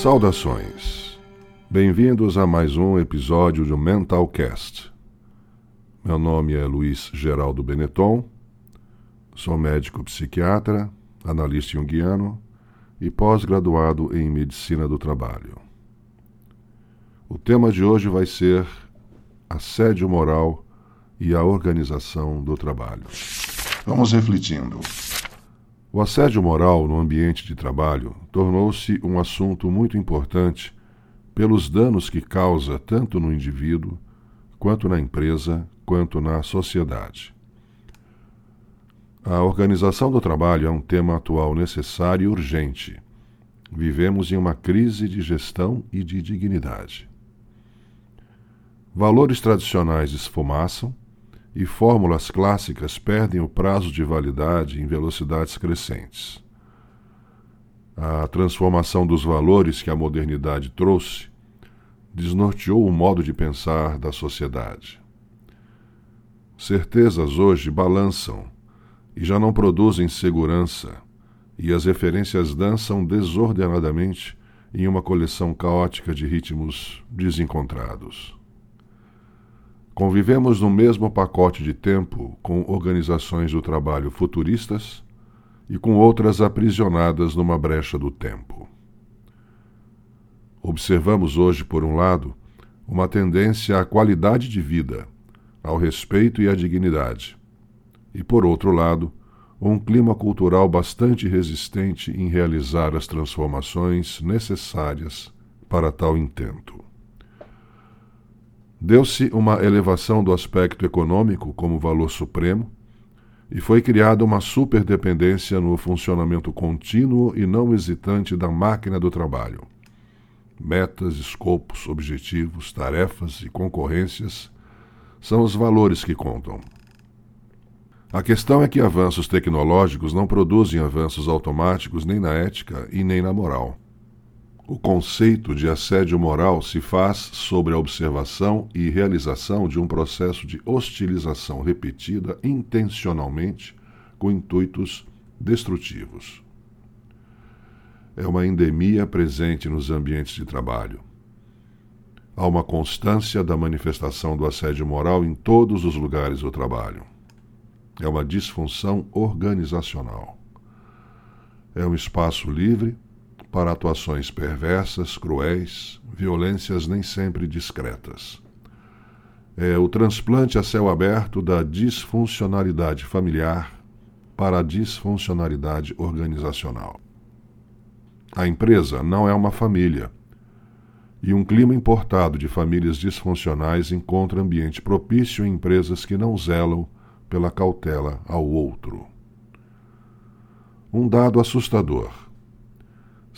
Saudações. Bem-vindos a mais um episódio do Mentalcast. Meu nome é Luiz Geraldo Benetton, sou médico psiquiatra, analista junguiano e pós-graduado em medicina do trabalho. O tema de hoje vai ser assédio moral e a organização do trabalho. Vamos refletindo. O assédio moral no ambiente de trabalho tornou-se um assunto muito importante pelos danos que causa tanto no indivíduo, quanto na empresa, quanto na sociedade. A organização do trabalho é um tema atual necessário e urgente. Vivemos em uma crise de gestão e de dignidade. Valores tradicionais esfumaçam e fórmulas clássicas perdem o prazo de validade em velocidades crescentes. A transformação dos valores que a modernidade trouxe desnorteou o modo de pensar da sociedade. Certezas hoje balançam e já não produzem segurança, e as referências dançam desordenadamente em uma coleção caótica de ritmos desencontrados. Convivemos no mesmo pacote de tempo com organizações do trabalho futuristas e com outras aprisionadas numa brecha do tempo. Observamos hoje, por um lado, uma tendência à qualidade de vida, ao respeito e à dignidade, e, por outro lado, um clima cultural bastante resistente em realizar as transformações necessárias para tal intento. Deu-se uma elevação do aspecto econômico como valor supremo e foi criada uma superdependência no funcionamento contínuo e não hesitante da máquina do trabalho. Metas, escopos, objetivos, tarefas e concorrências são os valores que contam. A questão é que avanços tecnológicos não produzem avanços automáticos nem na ética e nem na moral. O conceito de assédio moral se faz sobre a observação e realização de um processo de hostilização repetida intencionalmente com intuitos destrutivos. É uma endemia presente nos ambientes de trabalho. Há uma constância da manifestação do assédio moral em todos os lugares do trabalho. É uma disfunção organizacional. É um espaço livre para atuações perversas, cruéis, violências nem sempre discretas. É o transplante a céu aberto da disfuncionalidade familiar para a disfuncionalidade organizacional. A empresa não é uma família, e um clima importado de famílias disfuncionais encontra ambiente propício em empresas que não zelam pela cautela ao outro. Um dado assustador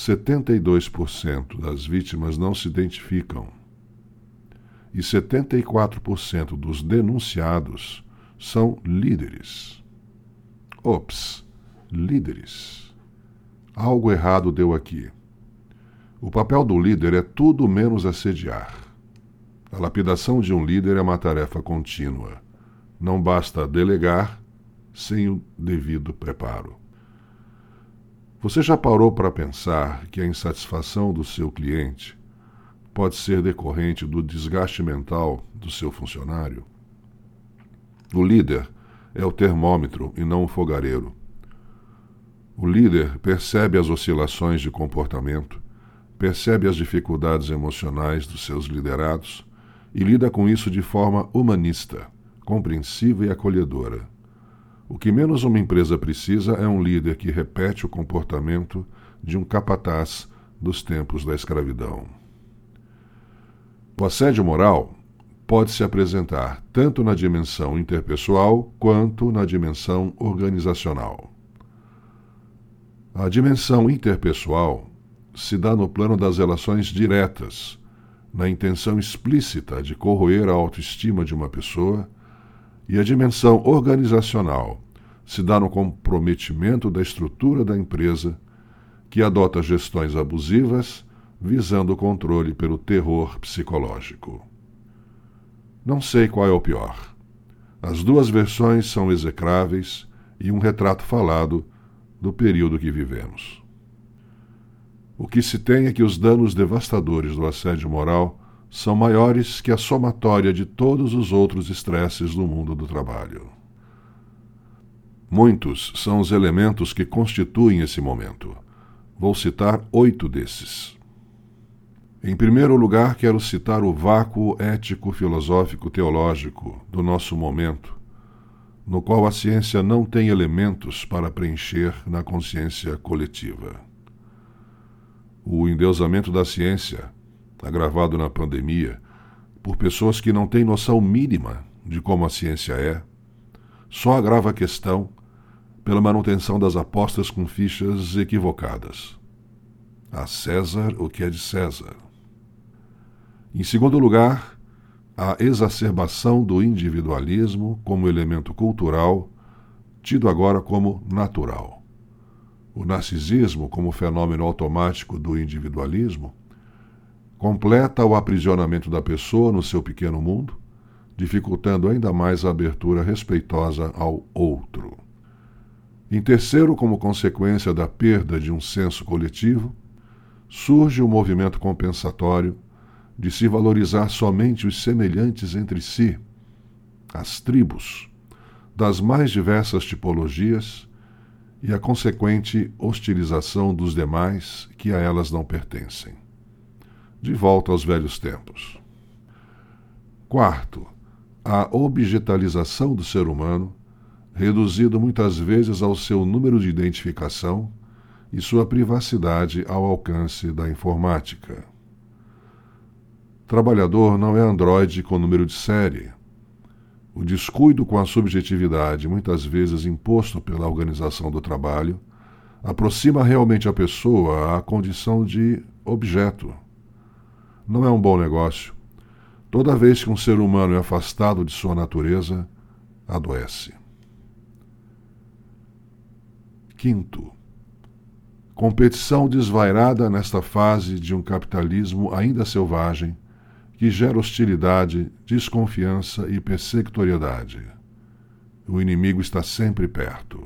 72% das vítimas não se identificam e 74% dos denunciados são líderes. Ops, líderes. Algo errado deu aqui. O papel do líder é tudo menos assediar. A lapidação de um líder é uma tarefa contínua. Não basta delegar sem o devido preparo. Você já parou para pensar que a insatisfação do seu cliente pode ser decorrente do desgaste mental do seu funcionário? O líder é o termômetro e não o fogareiro. O líder percebe as oscilações de comportamento, percebe as dificuldades emocionais dos seus liderados e lida com isso de forma humanista, compreensiva e acolhedora o que menos uma empresa precisa é um líder que repete o comportamento de um capataz dos tempos da escravidão. O assédio moral pode se apresentar tanto na dimensão interpessoal quanto na dimensão organizacional. A dimensão interpessoal se dá no plano das relações diretas, na intenção explícita de corroer a autoestima de uma pessoa e a dimensão organizacional se dá no comprometimento da estrutura da empresa, que adota gestões abusivas visando o controle pelo terror psicológico. Não sei qual é o pior. As duas versões são execráveis e um retrato falado do período que vivemos. O que se tem é que os danos devastadores do assédio moral são maiores que a somatória de todos os outros estresses do mundo do trabalho. Muitos são os elementos que constituem esse momento. Vou citar oito desses. Em primeiro lugar, quero citar o vácuo ético-filosófico-teológico do nosso momento, no qual a ciência não tem elementos para preencher na consciência coletiva. O endeusamento da ciência, agravado na pandemia, por pessoas que não têm noção mínima de como a ciência é, só agrava a questão pela manutenção das apostas com fichas equivocadas. A César o que é de César. Em segundo lugar, a exacerbação do individualismo como elemento cultural, tido agora como natural. O narcisismo, como fenômeno automático do individualismo, completa o aprisionamento da pessoa no seu pequeno mundo, dificultando ainda mais a abertura respeitosa ao outro. Em terceiro, como consequência da perda de um senso coletivo, surge o movimento compensatório de se valorizar somente os semelhantes entre si, as tribos, das mais diversas tipologias e a consequente hostilização dos demais que a elas não pertencem. De volta aos velhos tempos. Quarto, a objetalização do ser humano, reduzido muitas vezes ao seu número de identificação e sua privacidade ao alcance da informática. Trabalhador não é androide com número de série. O descuido com a subjetividade, muitas vezes imposto pela organização do trabalho, aproxima realmente a pessoa à condição de objeto. Não é um bom negócio. Toda vez que um ser humano é afastado de sua natureza, adoece. Quinto, competição desvairada nesta fase de um capitalismo ainda selvagem que gera hostilidade, desconfiança e persecutoriedade. O inimigo está sempre perto.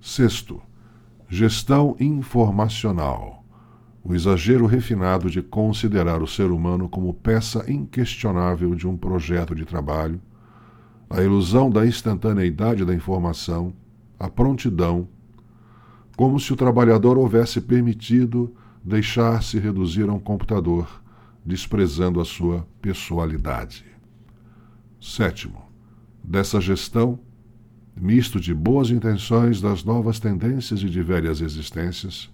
Sexto, gestão informacional. O exagero refinado de considerar o ser humano como peça inquestionável de um projeto de trabalho, a ilusão da instantaneidade da informação, a prontidão, como se o trabalhador houvesse permitido deixar-se reduzir a um computador desprezando a sua pessoalidade. Sétimo, dessa gestão, misto de boas intenções das novas tendências e de velhas existências,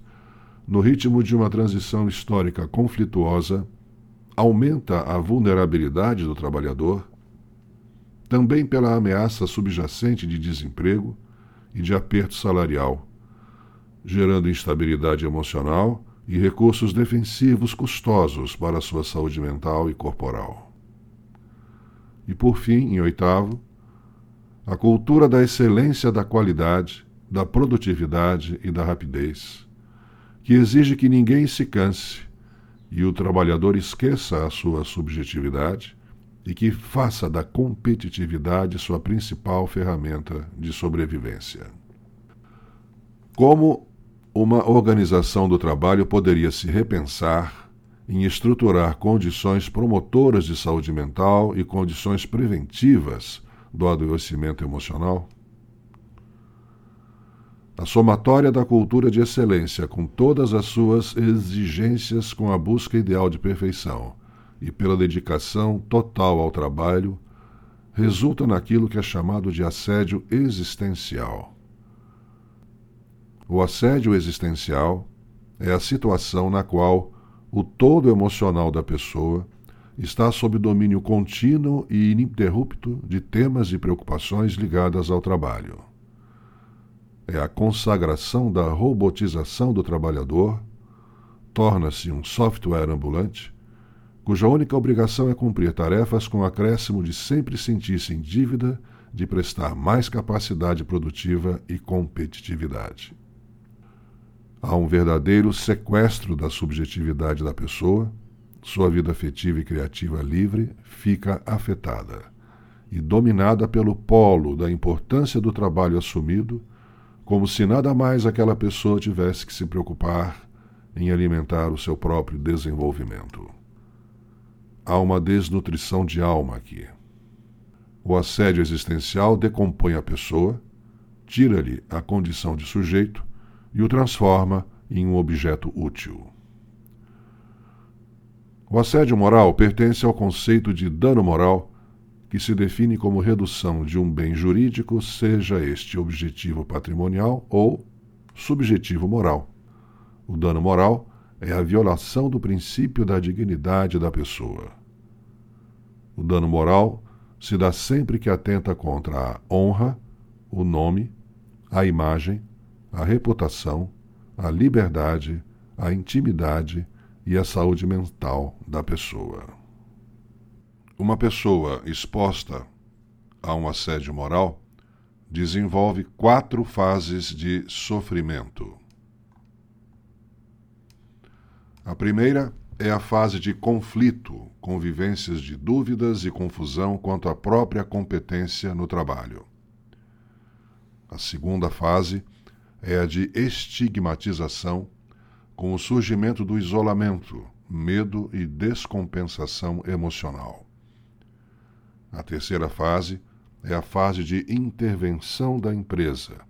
no ritmo de uma transição histórica conflituosa, aumenta a vulnerabilidade do trabalhador, também pela ameaça subjacente de desemprego e de aperto salarial, gerando instabilidade emocional e recursos defensivos custosos para a sua saúde mental e corporal. E por fim, em oitavo, a cultura da excelência da qualidade, da produtividade e da rapidez, que exige que ninguém se canse e o trabalhador esqueça a sua subjetividade e que faça da competitividade sua principal ferramenta de sobrevivência. Como uma organização do trabalho poderia se repensar em estruturar condições promotoras de saúde mental e condições preventivas do adoecimento emocional? A somatória da cultura de excelência, com todas as suas exigências com a busca ideal de perfeição e pela dedicação total ao trabalho, resulta naquilo que é chamado de assédio existencial. O assédio existencial é a situação na qual o todo emocional da pessoa está sob domínio contínuo e ininterrupto de temas e preocupações ligadas ao trabalho. É a consagração da robotização do trabalhador, torna-se um software ambulante, cuja única obrigação é cumprir tarefas com acréscimo de sempre sentir-se em dívida de prestar mais capacidade produtiva e competitividade. Há um verdadeiro sequestro da subjetividade da pessoa, sua vida afetiva e criativa livre fica afetada e dominada pelo polo da importância do trabalho assumido, como se nada mais aquela pessoa tivesse que se preocupar em alimentar o seu próprio desenvolvimento. Há uma desnutrição de alma aqui. O assédio existencial decompõe a pessoa, tira-lhe a condição de sujeito e o transforma em um objeto útil. O assédio moral pertence ao conceito de dano moral, que se define como redução de um bem jurídico, seja este objetivo patrimonial ou subjetivo moral. O dano moral é a violação do princípio da dignidade da pessoa. O dano moral se dá sempre que atenta contra a honra, o nome, a imagem, a reputação, a liberdade, a intimidade e a saúde mental da pessoa. Uma pessoa exposta a um assédio moral desenvolve quatro fases de sofrimento. A primeira é a fase de conflito, convivências de dúvidas e confusão quanto à própria competência no trabalho. A segunda fase é a de estigmatização, com o surgimento do isolamento, medo e descompensação emocional. A terceira fase é a fase de intervenção da empresa,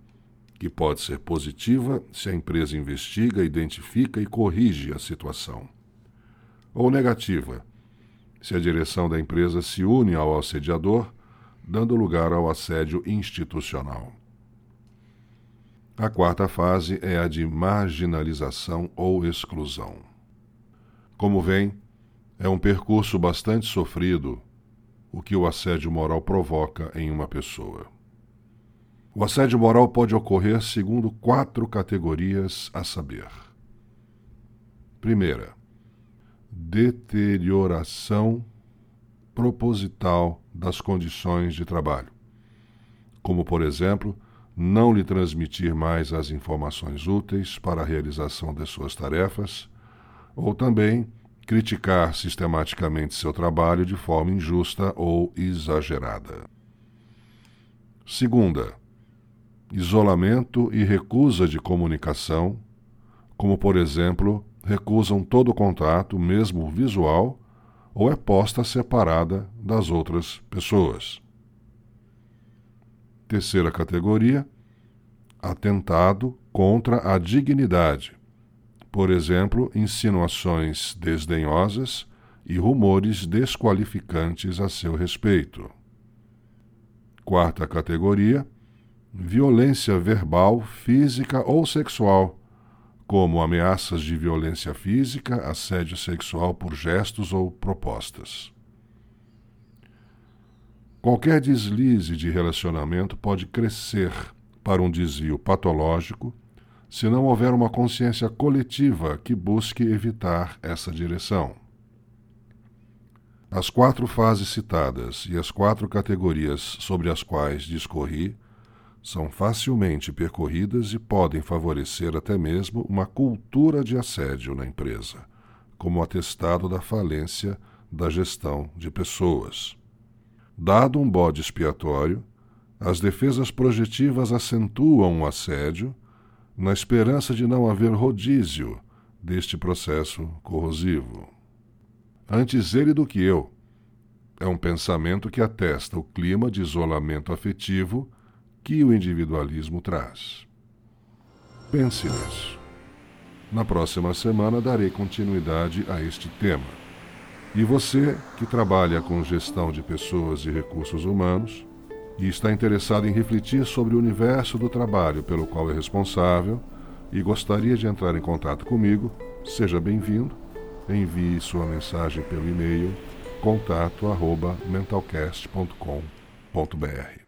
que pode ser positiva se a empresa investiga, identifica e corrige a situação, ou negativa se a direção da empresa se une ao assediador, dando lugar ao assédio institucional. A quarta fase é a de marginalização ou exclusão. Como vem, é um percurso bastante sofrido o que o assédio moral provoca em uma pessoa. O assédio moral pode ocorrer segundo quatro categorias a saber. Primeira, deterioração proposital das condições de trabalho, como, por exemplo, não lhe transmitir mais as informações úteis para a realização de suas tarefas, ou também criticar sistematicamente seu trabalho de forma injusta ou exagerada. Segunda, isolamento e recusa de comunicação, como, por exemplo, recusam todo contato, mesmo visual, ou é posta separada das outras pessoas. Terceira categoria: atentado contra a dignidade. Por exemplo, insinuações desdenhosas e rumores desqualificantes a seu respeito. Quarta categoria: violência verbal, física ou sexual, como ameaças de violência física, assédio sexual por gestos ou propostas. Qualquer deslize de relacionamento pode crescer para um desvio patológico se não houver uma consciência coletiva que busque evitar essa direção. As quatro fases citadas e as quatro categorias sobre as quais discorri são facilmente percorridas e podem favorecer até mesmo uma cultura de assédio na empresa, como atestado da falência da gestão de pessoas. Dado um bode expiatório, as defesas projetivas acentuam o assédio, na esperança de não haver rodízio deste processo corrosivo. Antes ele do que eu. É um pensamento que atesta o clima de isolamento afetivo que o individualismo traz. Pense nisso. Na próxima semana darei continuidade a este tema. E você, que trabalha com gestão de pessoas e recursos humanos e está interessado em refletir sobre o universo do trabalho pelo qual é responsável e gostaria de entrar em contato comigo, seja bem-vindo. Envie sua mensagem pelo e-mail contato@mentalcast.com.br.